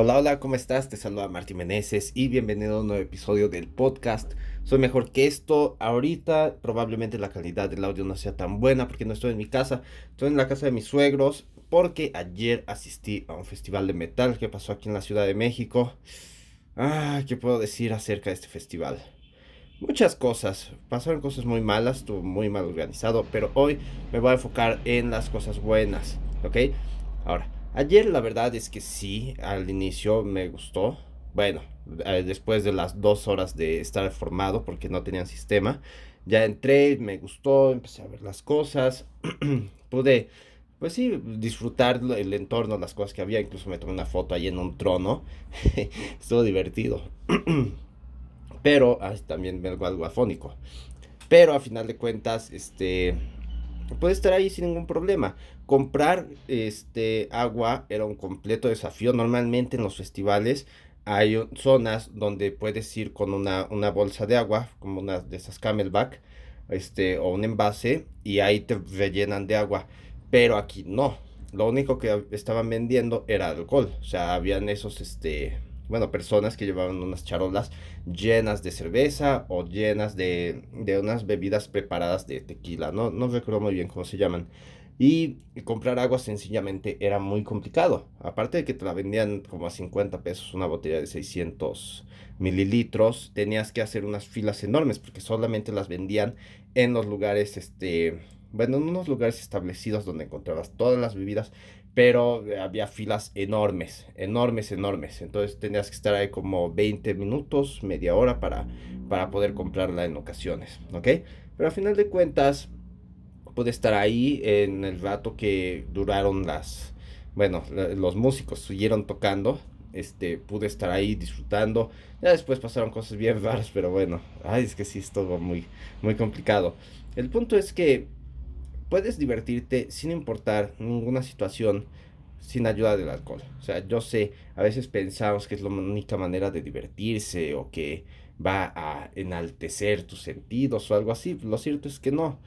Hola, hola, ¿cómo estás? Te saluda Martín Meneses y bienvenido a un nuevo episodio del podcast. Soy mejor que esto. Ahorita probablemente la calidad del audio no sea tan buena porque no estoy en mi casa. Estoy en la casa de mis suegros porque ayer asistí a un festival de metal que pasó aquí en la Ciudad de México. Ah, ¿qué puedo decir acerca de este festival? Muchas cosas. Pasaron cosas muy malas, estuvo muy mal organizado, pero hoy me voy a enfocar en las cosas buenas, ¿ok? Ahora, Ayer la verdad es que sí, al inicio me gustó. Bueno, eh, después de las dos horas de estar formado porque no tenían sistema, ya entré, me gustó, empecé a ver las cosas, pude, pues sí, disfrutar el entorno, las cosas que había, incluso me tomé una foto ahí en un trono, estuvo divertido. Pero, ay, también algo, algo afónico. Pero a final de cuentas, este, puede estar ahí sin ningún problema. Comprar este agua era un completo desafío. Normalmente en los festivales hay zonas donde puedes ir con una, una bolsa de agua, como una de esas camelback, este, o un envase, y ahí te rellenan de agua. Pero aquí no. Lo único que estaban vendiendo era alcohol. O sea, habían esos, este, bueno, personas que llevaban unas charolas llenas de cerveza o llenas de, de unas bebidas preparadas de tequila, no, no recuerdo muy bien cómo se llaman. Y comprar agua sencillamente era muy complicado. Aparte de que te la vendían como a 50 pesos una botella de 600 mililitros, tenías que hacer unas filas enormes porque solamente las vendían en los lugares, este, bueno, en unos lugares establecidos donde encontrabas todas las bebidas pero había filas enormes, enormes, enormes. Entonces tenías que estar ahí como 20 minutos, media hora para, para poder comprarla en ocasiones, ¿ok? Pero a final de cuentas, pude estar ahí en el rato que duraron las, bueno, los músicos siguieron tocando, este, pude estar ahí disfrutando. Ya después pasaron cosas bien raras, pero bueno, ay, es que sí es todo muy, muy complicado. El punto es que puedes divertirte sin importar ninguna situación sin ayuda del alcohol. O sea, yo sé, a veces pensamos que es la única manera de divertirse o que va a enaltecer tus sentidos o algo así. Lo cierto es que no.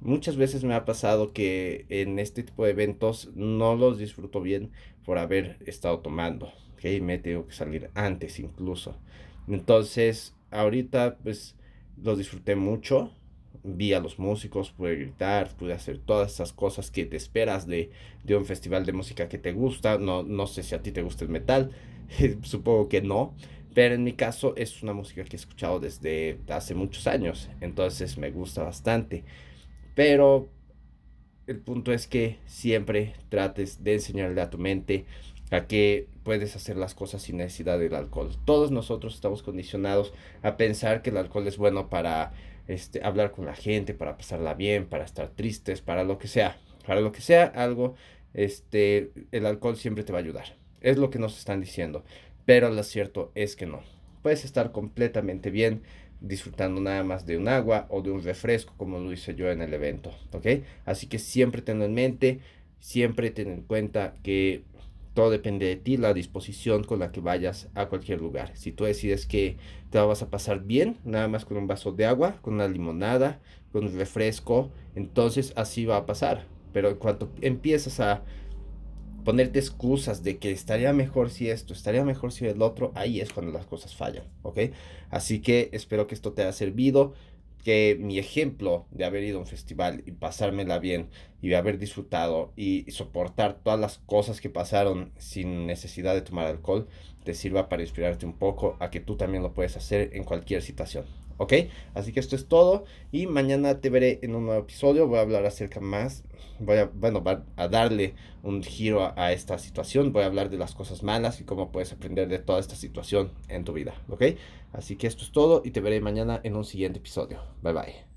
Muchas veces me ha pasado que en este tipo de eventos no los disfruto bien por haber estado tomando. ¿okay? Me tengo que salir antes incluso. Entonces, ahorita pues los disfruté mucho vi a los músicos, pude gritar, pude hacer todas esas cosas que te esperas de, de un festival de música que te gusta. No, no sé si a ti te gusta el metal, supongo que no, pero en mi caso es una música que he escuchado desde hace muchos años, entonces me gusta bastante. Pero el punto es que siempre trates de enseñarle a tu mente a que puedes hacer las cosas sin necesidad del alcohol. Todos nosotros estamos condicionados a pensar que el alcohol es bueno para este, hablar con la gente, para pasarla bien, para estar tristes, para lo que sea. Para lo que sea algo, este, el alcohol siempre te va a ayudar. Es lo que nos están diciendo. Pero lo cierto es que no. Puedes estar completamente bien disfrutando nada más de un agua o de un refresco como lo hice yo en el evento, ¿ok? Así que siempre tenlo en mente, siempre ten en cuenta que todo depende de ti, la disposición con la que vayas a cualquier lugar. Si tú decides que te vas a pasar bien, nada más con un vaso de agua, con una limonada, con un refresco, entonces así va a pasar. Pero en cuanto empiezas a ponerte excusas de que estaría mejor si esto, estaría mejor si el otro, ahí es cuando las cosas fallan, ¿ok? Así que espero que esto te haya servido que mi ejemplo de haber ido a un festival y pasármela bien y de haber disfrutado y soportar todas las cosas que pasaron sin necesidad de tomar alcohol te sirva para inspirarte un poco a que tú también lo puedes hacer en cualquier situación. ¿Ok? Así que esto es todo y mañana te veré en un nuevo episodio. Voy a hablar acerca más, voy a, bueno, a darle un giro a, esta situación. Voy a hablar de las cosas malas y cómo puedes aprender de toda esta situación en tu vida. ¿Ok? Así que esto es todo y te veré mañana en un siguiente episodio. Bye bye.